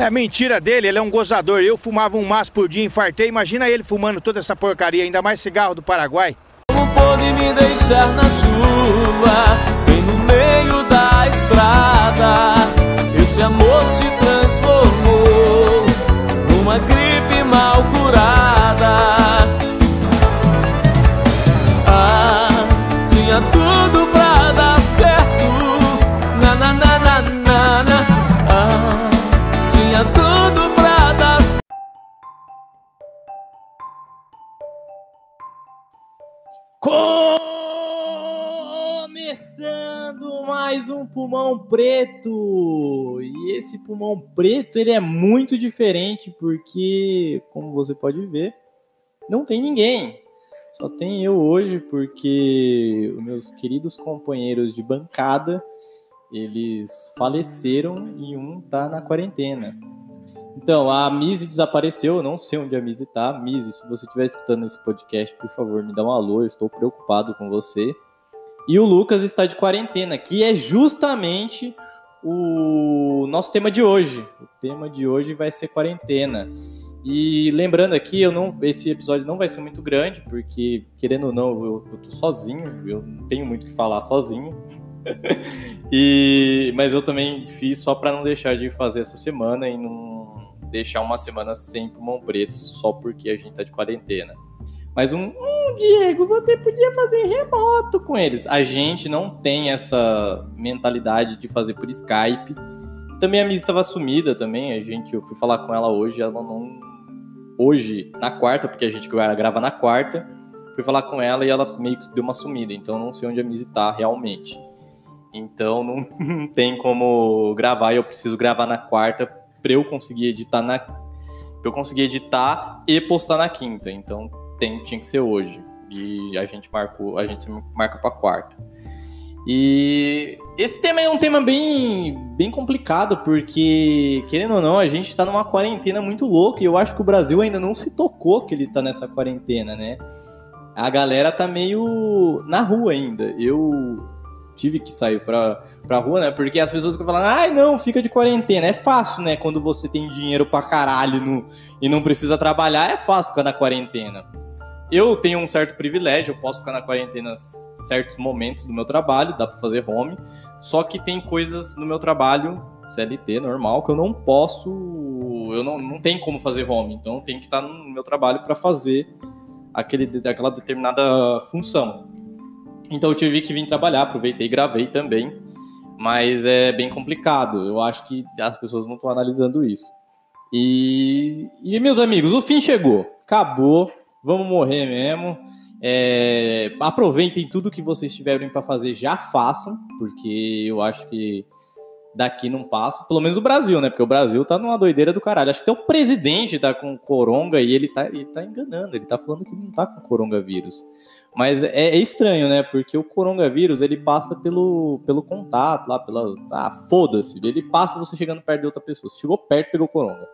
É mentira dele, ele é um gozador. Eu fumava um maço por dia, infartei. Imagina ele fumando toda essa porcaria, ainda mais cigarro do Paraguai. Como pôde me deixar na chuva, bem no meio da estrada? Mais um pulmão preto. E esse pulmão preto, ele é muito diferente porque, como você pode ver, não tem ninguém. Só tem eu hoje porque os meus queridos companheiros de bancada, eles faleceram e um tá na quarentena. Então, a Mise desapareceu, eu não sei onde a Mise tá. Mise, se você estiver escutando esse podcast, por favor, me dá um alô, eu estou preocupado com você. E o Lucas está de quarentena, que é justamente o nosso tema de hoje. O tema de hoje vai ser quarentena. E lembrando aqui, eu não, esse episódio não vai ser muito grande, porque, querendo ou não, eu, eu tô sozinho, eu não tenho muito o que falar sozinho. e, mas eu também fiz só para não deixar de fazer essa semana e não deixar uma semana sem pulmão preto só porque a gente tá de quarentena. Mas um, um Diego, você podia fazer remoto com eles. A gente não tem essa mentalidade de fazer por Skype. Também a Miss estava sumida também. A gente, eu fui falar com ela hoje, ela não. Hoje, na quarta, porque a gente grava na quarta, fui falar com ela e ela meio que deu uma sumida. Então não sei onde a Miss tá realmente. Então não, não tem como gravar e eu preciso gravar na quarta para eu conseguir editar na. Pra eu conseguir editar e postar na quinta. Então tem, tinha que ser hoje. E a gente marcou, a gente marca para quarta. E esse tema é um tema bem, bem complicado, porque, querendo ou não, a gente tá numa quarentena muito louca e eu acho que o Brasil ainda não se tocou que ele tá nessa quarentena, né? A galera tá meio na rua ainda. Eu tive que sair pra, pra rua, né? Porque as pessoas ficam falando, ai não, fica de quarentena. É fácil, né? Quando você tem dinheiro pra caralho no, e não precisa trabalhar, é fácil ficar na quarentena. Eu tenho um certo privilégio, eu posso ficar na quarentena certos momentos do meu trabalho, dá para fazer home, só que tem coisas no meu trabalho, CLT normal, que eu não posso, eu não, não tenho como fazer home, então tenho que estar no meu trabalho para fazer aquele, aquela determinada função. Então eu tive que vir trabalhar, aproveitei gravei também, mas é bem complicado, eu acho que as pessoas não estão analisando isso. E, e meus amigos, o fim chegou, acabou, vamos morrer mesmo. É, aproveitem tudo que vocês tiverem para fazer, já façam, porque eu acho que daqui não passa. Pelo menos o Brasil, né? Porque o Brasil tá numa doideira do caralho. Acho que até o presidente tá com coronga e ele tá, ele tá enganando. Ele tá falando que não tá com coronavírus. Mas é, é estranho, né? Porque o coronavírus ele passa pelo, pelo contato lá, pela. Ah, foda-se. Ele passa você chegando perto de outra pessoa. Se chegou perto, pegou coronga.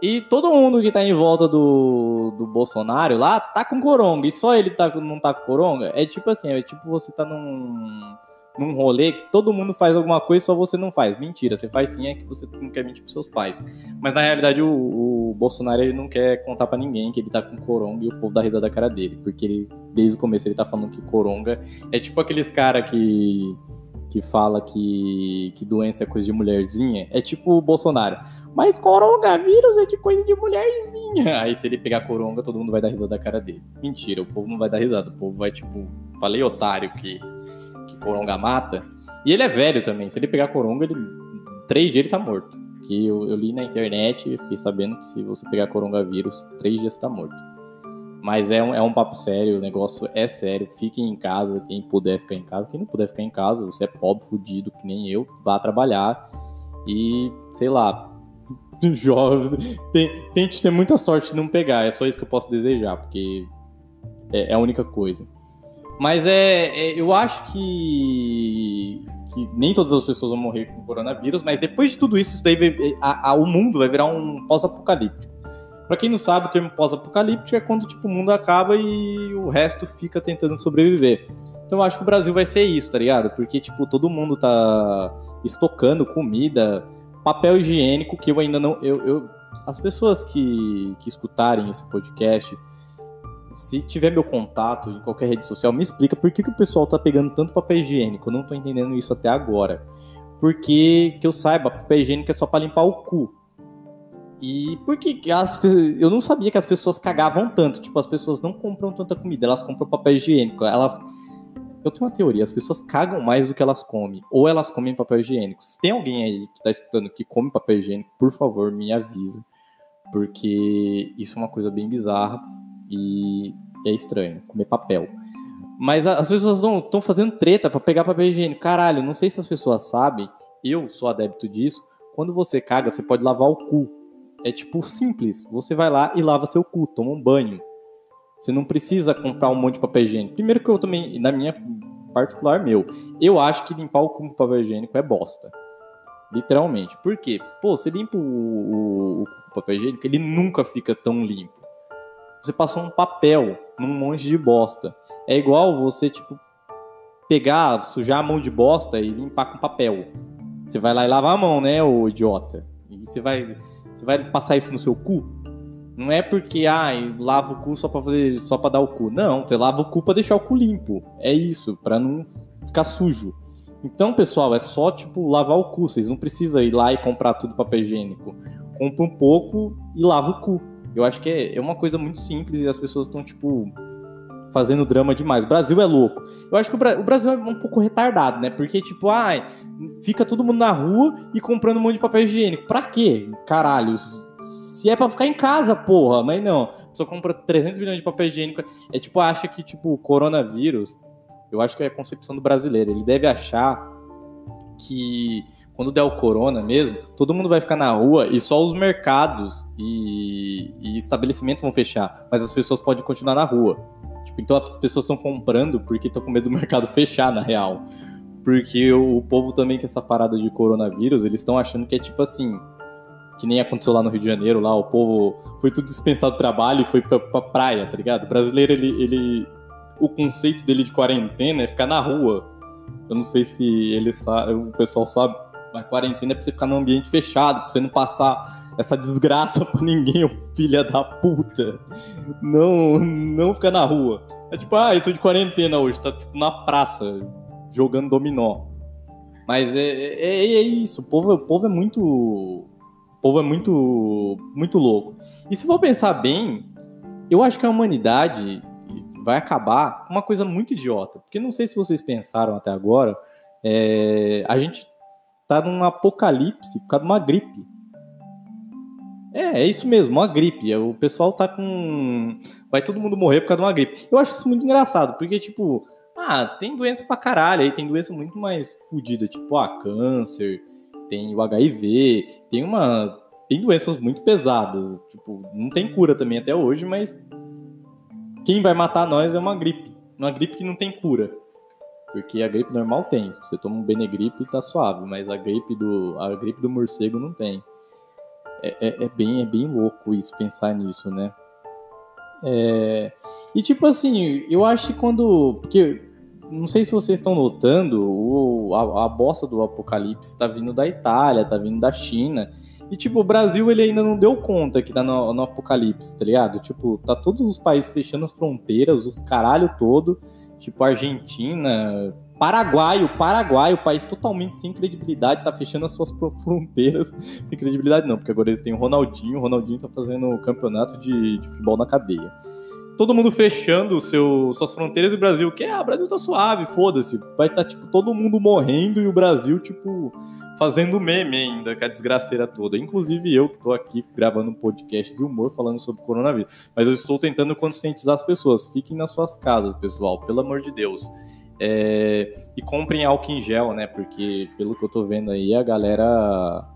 E todo mundo que tá em volta do, do Bolsonaro lá tá com coronga. E só ele tá, não tá com coronga. É tipo assim, é tipo você tá num, num rolê que todo mundo faz alguma coisa só você não faz. Mentira, você faz sim, é que você não quer mentir pros seus pais. Mas na realidade o, o Bolsonaro ele não quer contar para ninguém que ele tá com coronga e o povo dá risada da cara dele. Porque ele, desde o começo ele tá falando que coronga é tipo aqueles cara que que fala que, que doença é coisa de mulherzinha, é tipo o Bolsonaro. Mas coronavírus é de coisa de mulherzinha. Aí se ele pegar coronga, todo mundo vai dar risada da cara dele. Mentira, o povo não vai dar risada. O povo vai, tipo, falei otário que, que coronga mata. E ele é velho também. Se ele pegar coronga, ele, três dias ele tá morto. Que eu, eu li na internet e fiquei sabendo que se você pegar coronavírus, três dias você tá morto. Mas é um, é um papo sério, o negócio é sério. Fiquem em casa, quem puder ficar em casa. Quem não puder ficar em casa, você é pobre, fudido, que nem eu, vá trabalhar e, sei lá, jovens. Tente ter muita sorte de não pegar. É só isso que eu posso desejar, porque é, é a única coisa. Mas é, é, eu acho que, que nem todas as pessoas vão morrer com coronavírus, mas depois de tudo isso, isso daí vai, a, a, o mundo vai virar um pós-apocalíptico. Pra quem não sabe, o termo pós-apocalíptico é quando tipo, o mundo acaba e o resto fica tentando sobreviver. Então eu acho que o Brasil vai ser isso, tá ligado? Porque, tipo, todo mundo tá estocando comida, papel higiênico que eu ainda não. Eu, eu, as pessoas que, que escutarem esse podcast, se tiver meu contato em qualquer rede social, me explica por que, que o pessoal tá pegando tanto papel higiênico. Eu não tô entendendo isso até agora. Porque, que eu saiba, papel higiênico é só para limpar o cu. E porque as, eu não sabia que as pessoas cagavam tanto. Tipo, as pessoas não compram tanta comida, elas compram papel higiênico. Elas. Eu tenho uma teoria, as pessoas cagam mais do que elas comem. Ou elas comem papel higiênico. Se tem alguém aí que tá escutando que come papel higiênico, por favor, me avisa. Porque isso é uma coisa bem bizarra e é estranho, comer papel. Mas as pessoas estão fazendo treta para pegar papel higiênico. Caralho, não sei se as pessoas sabem, eu sou adepto disso. Quando você caga, você pode lavar o cu. É tipo simples. Você vai lá e lava seu cu, toma um banho. Você não precisa comprar um monte de papel higiênico. Primeiro que eu também, na minha particular meu, eu acho que limpar o cu com papel higiênico é bosta. Literalmente. Por quê? Pô, você limpa o, o, o papel higiênico, ele nunca fica tão limpo. Você passou um papel num monte de bosta. É igual você, tipo, pegar, sujar a mão de bosta e limpar com papel. Você vai lá e lavar a mão, né, ô idiota? E você vai você vai passar isso no seu cu? Não é porque, ah, lava o cu só pra fazer, só para dar o cu. Não, você lava o cu pra deixar o cu limpo. É isso, para não ficar sujo. Então, pessoal, é só, tipo, lavar o cu. Vocês não precisam ir lá e comprar tudo papel higiênico. Compra um pouco e lava o cu. Eu acho que é, é uma coisa muito simples e as pessoas estão, tipo, fazendo drama demais. O Brasil é louco. Eu acho que o, Bra o Brasil é um pouco retardado, né? Porque, tipo, ai, fica todo mundo na rua e comprando um monte de papel higiênico. Pra quê? Caralho. Se é pra ficar em casa, porra. Mas não. Só compra 300 milhões de papel higiênico. É tipo, acha que, tipo, o coronavírus. Eu acho que é a concepção do brasileiro. Ele deve achar que quando der o corona mesmo, todo mundo vai ficar na rua e só os mercados e, e estabelecimentos vão fechar, mas as pessoas podem continuar na rua. Tipo, então as pessoas estão comprando porque estão com medo do mercado fechar, na real. Porque o, povo também com essa parada de coronavírus, eles estão achando que é tipo assim, que nem aconteceu lá no Rio de Janeiro, lá o povo foi tudo dispensado do trabalho e foi pra, pra praia, tá ligado? O brasileiro, ele, ele. O conceito dele de quarentena é ficar na rua. Eu não sei se ele sabe, o pessoal sabe, mas quarentena é pra você ficar num ambiente fechado, pra você não passar essa desgraça pra ninguém, ô filha da puta. Não, não fica na rua. É tipo, ah, eu tô de quarentena hoje, tá tipo na praça, jogando dominó. Mas é, é, é isso, o povo, o povo é muito. O povo é muito. muito louco. E se for pensar bem, eu acho que a humanidade vai acabar com uma coisa muito idiota. Porque não sei se vocês pensaram até agora, é, a gente tá num apocalipse por causa de uma gripe. É, é isso mesmo, uma gripe. O pessoal tá com. Vai todo mundo morrer por causa de uma gripe. Eu acho isso muito engraçado, porque, tipo, ah, tem doença pra caralho, aí tem doença muito mais fodida, tipo, ah, câncer, tem o HIV, tem uma. Tem doenças muito pesadas. Tipo, não tem cura também até hoje, mas quem vai matar nós é uma gripe. Uma gripe que não tem cura. Porque a gripe normal tem. Você toma um Benegripe tá suave, mas a gripe do, a gripe do morcego não tem. É, é, é, bem, é bem louco isso, pensar nisso, né? É... E tipo assim, eu acho que quando. Porque não sei se vocês estão notando, o, a, a bosta do apocalipse tá vindo da Itália, tá vindo da China. E, tipo, o Brasil, ele ainda não deu conta que tá no, no, apocalipse, tá ligado? Tipo, tá todos os países fechando as fronteiras, o caralho todo. Tipo, Argentina, Paraguai, o Paraguai, o país totalmente sem credibilidade, tá fechando as suas fronteiras. Sem credibilidade não, porque agora eles têm o Ronaldinho, o Ronaldinho tá fazendo o campeonato de, de futebol na cadeia. Todo mundo fechando seu, suas fronteiras e o Brasil, que ah, o Brasil tá suave, foda-se. Vai tá, tipo, todo mundo morrendo e o Brasil, tipo, fazendo meme ainda, com a desgraceira toda. Inclusive eu que tô aqui gravando um podcast de humor falando sobre coronavírus. Mas eu estou tentando conscientizar as pessoas. Fiquem nas suas casas, pessoal, pelo amor de Deus. É, e comprem álcool em gel, né? Porque pelo que eu tô vendo aí, a galera.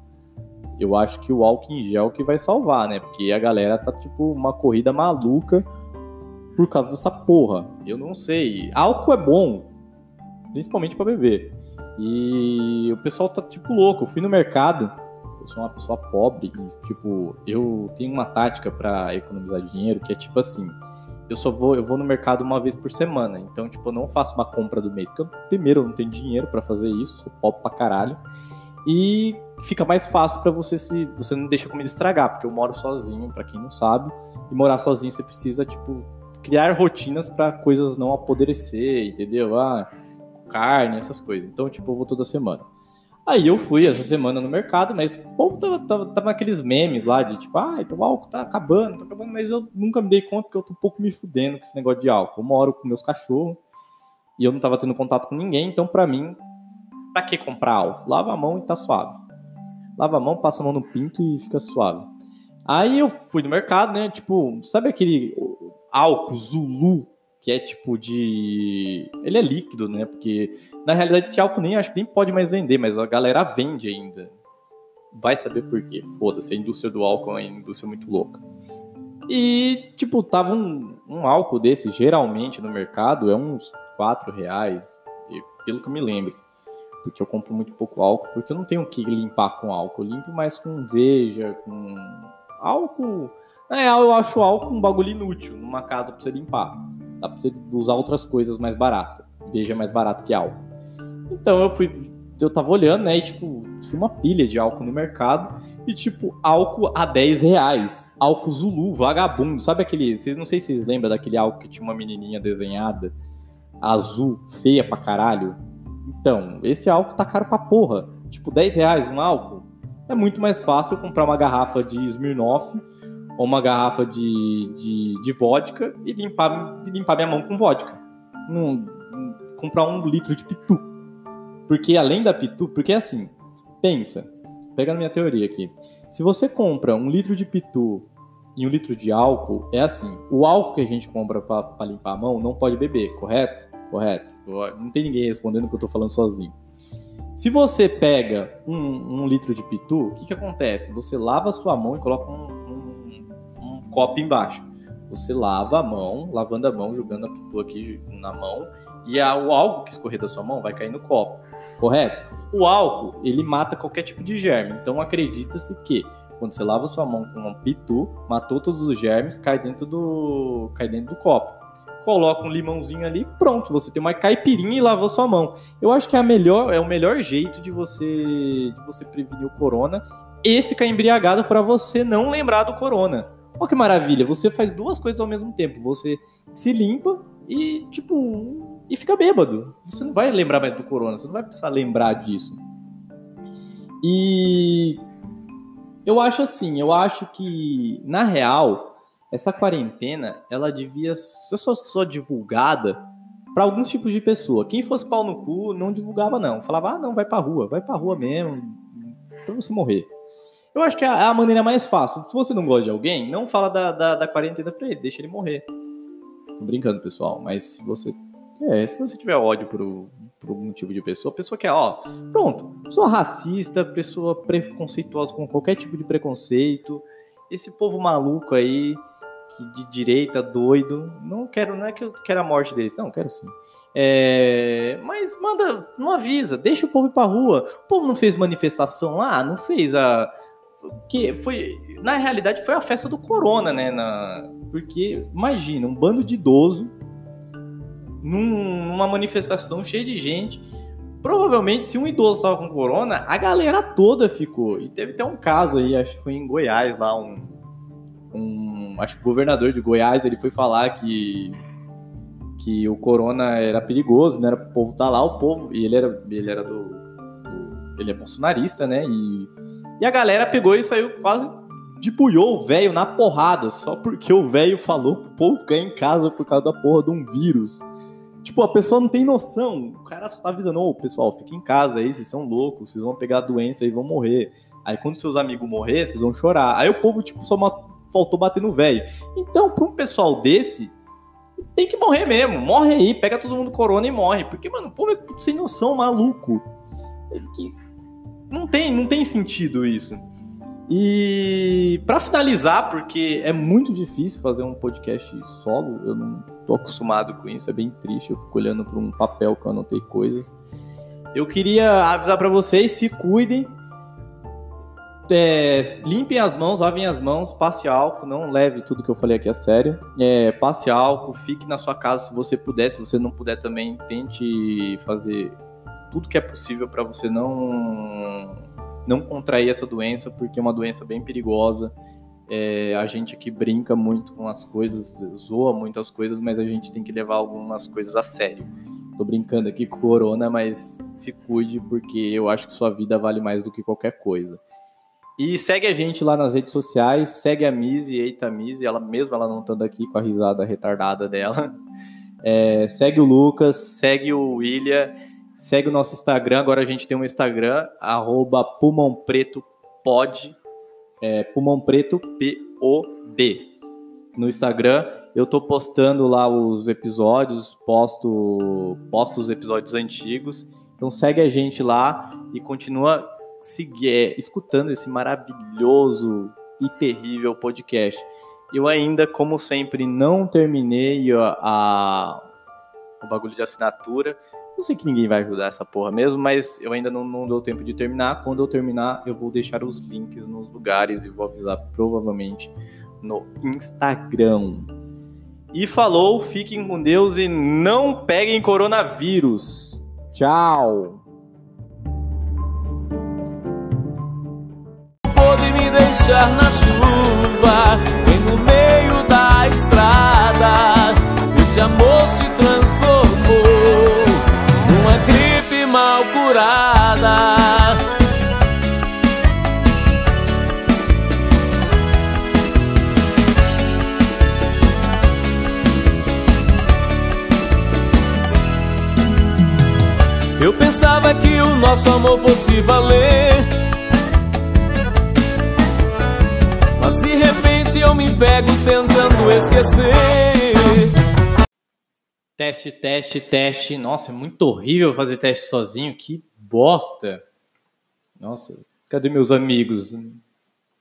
Eu acho que o álcool em gel que vai salvar, né? Porque a galera tá tipo uma corrida maluca por causa dessa porra. Eu não sei. Álcool é bom, principalmente para beber. E o pessoal tá tipo louco. Eu fui no mercado, eu sou uma pessoa pobre e tipo, eu tenho uma tática para economizar dinheiro que é tipo assim eu só vou, eu vou no mercado uma vez por semana. Então, tipo, eu não faço uma compra do mês. Porque, primeiro, eu não tenho dinheiro para fazer isso, sou pobre pra caralho. E fica mais fácil para você se você não deixa a comida estragar, porque eu moro sozinho, para quem não sabe, e morar sozinho você precisa tipo criar rotinas para coisas não apodrecer, entendeu? Ah, carne, essas coisas. Então, tipo, eu vou toda semana. Aí eu fui essa semana no mercado, mas o povo tava, tava, tava naqueles memes lá de tipo, ah, então o álcool tá acabando, tá acabando, mas eu nunca me dei conta porque eu tô um pouco me fudendo com esse negócio de álcool. Eu moro com meus cachorros e eu não tava tendo contato com ninguém, então para mim, pra que comprar álcool? Lava a mão e tá suave. Lava a mão, passa a mão no pinto e fica suave. Aí eu fui no mercado, né? Tipo, sabe aquele álcool Zulu que é tipo de. Ele é líquido, né? Porque na realidade esse álcool nem acho que nem pode mais vender, mas a galera vende ainda. Vai saber por quê. Foda-se, a indústria do álcool é uma indústria muito louca. E, tipo, tava um, um álcool desse, geralmente no mercado, é uns 4 reais, pelo que eu me lembro. Porque eu compro muito pouco álcool, porque eu não tenho que limpar com álcool. Eu limpo mais com veja, com álcool. Na real, eu acho álcool um bagulho inútil numa casa pra você limpar. Dá pra você usar outras coisas mais baratas. Veja mais barato que álcool. Então eu fui. Eu tava olhando, né? E tipo, tinha uma pilha de álcool no mercado. E tipo, álcool a 10 reais. Álcool Zulu, vagabundo. Sabe aquele. Vocês não sei se vocês lembram daquele álcool que tinha uma menininha desenhada, azul, feia pra caralho. Então, esse álcool tá caro pra porra. Tipo, 10 reais um álcool. É muito mais fácil comprar uma garrafa de Smirnoff uma garrafa de, de, de vodka e limpar, limpar minha mão com vodka. Comprar um litro de pitu. Porque além da pitu, porque assim, pensa, pega na minha teoria aqui. Se você compra um litro de pitu e um litro de álcool, é assim, o álcool que a gente compra para limpar a mão não pode beber, correto? Correto. Não tem ninguém respondendo que eu tô falando sozinho. Se você pega um, um litro de pitu, o que, que acontece? Você lava a sua mão e coloca um, copo embaixo. Você lava a mão, lavando a mão, jogando a pitu aqui na mão, e a, o álcool que escorrer da sua mão vai cair no copo, correto? O álcool, ele mata qualquer tipo de germe, então acredita-se que quando você lava sua mão com um pitu, matou todos os germes, cai dentro do, cai dentro do copo. Coloca um limãozinho ali, pronto, você tem uma caipirinha e lavou sua mão. Eu acho que é, a melhor, é o melhor jeito de você, de você prevenir o corona e ficar embriagado para você não lembrar do corona. Olha que maravilha, você faz duas coisas ao mesmo tempo. Você se limpa e, tipo, e fica bêbado. Você não vai lembrar mais do corona, você não vai precisar lembrar disso. E eu acho assim, eu acho que, na real, essa quarentena, ela devia ser só, só divulgada para alguns tipos de pessoa. Quem fosse pau no cu, não divulgava, não. Falava, ah, não, vai pra rua, vai pra rua mesmo, pra você morrer. Eu acho que é a maneira mais fácil. Se você não gosta de alguém, não fala da, da, da quarentena pra ele, deixa ele morrer. Tô brincando, pessoal, mas se você. É, se você tiver ódio por, por algum tipo de pessoa, pessoa que é, ó, pronto, pessoa racista, pessoa preconceituosa com qualquer tipo de preconceito, esse povo maluco aí, que de direita, doido, não quero, não é que eu quero a morte deles, não, quero sim. É, mas manda, não avisa, deixa o povo ir pra rua. O povo não fez manifestação lá, não fez a que foi na realidade foi a festa do corona, né? Na, porque imagina um bando de idoso num, numa manifestação cheia de gente. Provavelmente, se um idoso estava com corona, a galera toda ficou. E teve até um caso aí, acho que foi em Goiás, lá um, um acho que o governador de Goiás ele foi falar que que o corona era perigoso, não era pro povo tá lá, o povo e ele era ele era do, do ele é bolsonarista, né? E e a galera pegou e saiu quase debulhou o velho na porrada, só porque o velho falou pro povo ficar em casa por causa da porra de um vírus. Tipo, a pessoa não tem noção. O cara só tá avisando, ô, pessoal, fica em casa aí, vocês são loucos, vocês vão pegar a doença e vão morrer. Aí quando seus amigos morrer, vocês vão chorar. Aí o povo, tipo, só faltou bater no velho. Então, pra um pessoal desse, tem que morrer mesmo. Morre aí, pega todo mundo corona e morre. Porque, mano, o povo é sem noção, maluco. Que não tem, não tem sentido isso. E para finalizar, porque é muito difícil fazer um podcast solo, eu não tô acostumado com isso, é bem triste, eu fico olhando para um papel que eu anotei coisas. Eu queria avisar para vocês, se cuidem, é, limpem as mãos, lavem as mãos, passe álcool, não leve tudo que eu falei aqui a sério. É, passe álcool, fique na sua casa se você puder, se você não puder também, tente fazer tudo que é possível para você não não contrair essa doença, porque é uma doença bem perigosa. É, a gente aqui brinca muito com as coisas, zoa muito as coisas, mas a gente tem que levar algumas coisas a sério. Tô brincando aqui com corona, mas se cuide, porque eu acho que sua vida vale mais do que qualquer coisa. E segue a gente lá nas redes sociais, segue a Mizzy, eita Mizzy, ela mesmo ela não estando aqui com a risada retardada dela. É, segue o Lucas, segue o William, segue o nosso Instagram, agora a gente tem um Instagram, arroba pulmãopretopod, é, pulmão preto, P-O-D, no Instagram. Eu tô postando lá os episódios, posto, posto os episódios antigos. Então segue a gente lá e continua seguir, é, escutando esse maravilhoso e terrível podcast. Eu ainda, como sempre, não terminei a, a o bagulho de assinatura. Eu sei que ninguém vai ajudar essa porra mesmo, mas eu ainda não, não deu tempo de terminar. Quando eu terminar, eu vou deixar os links nos lugares e vou avisar provavelmente no Instagram. E falou, fiquem com Deus e não peguem coronavírus. Tchau! Pode me deixar na chuva, curada. Eu pensava que o nosso amor fosse valer. Mas de repente eu me pego tentando esquecer. Teste, teste, teste. Nossa, é muito horrível fazer teste sozinho. Que bosta. Nossa, cadê meus amigos?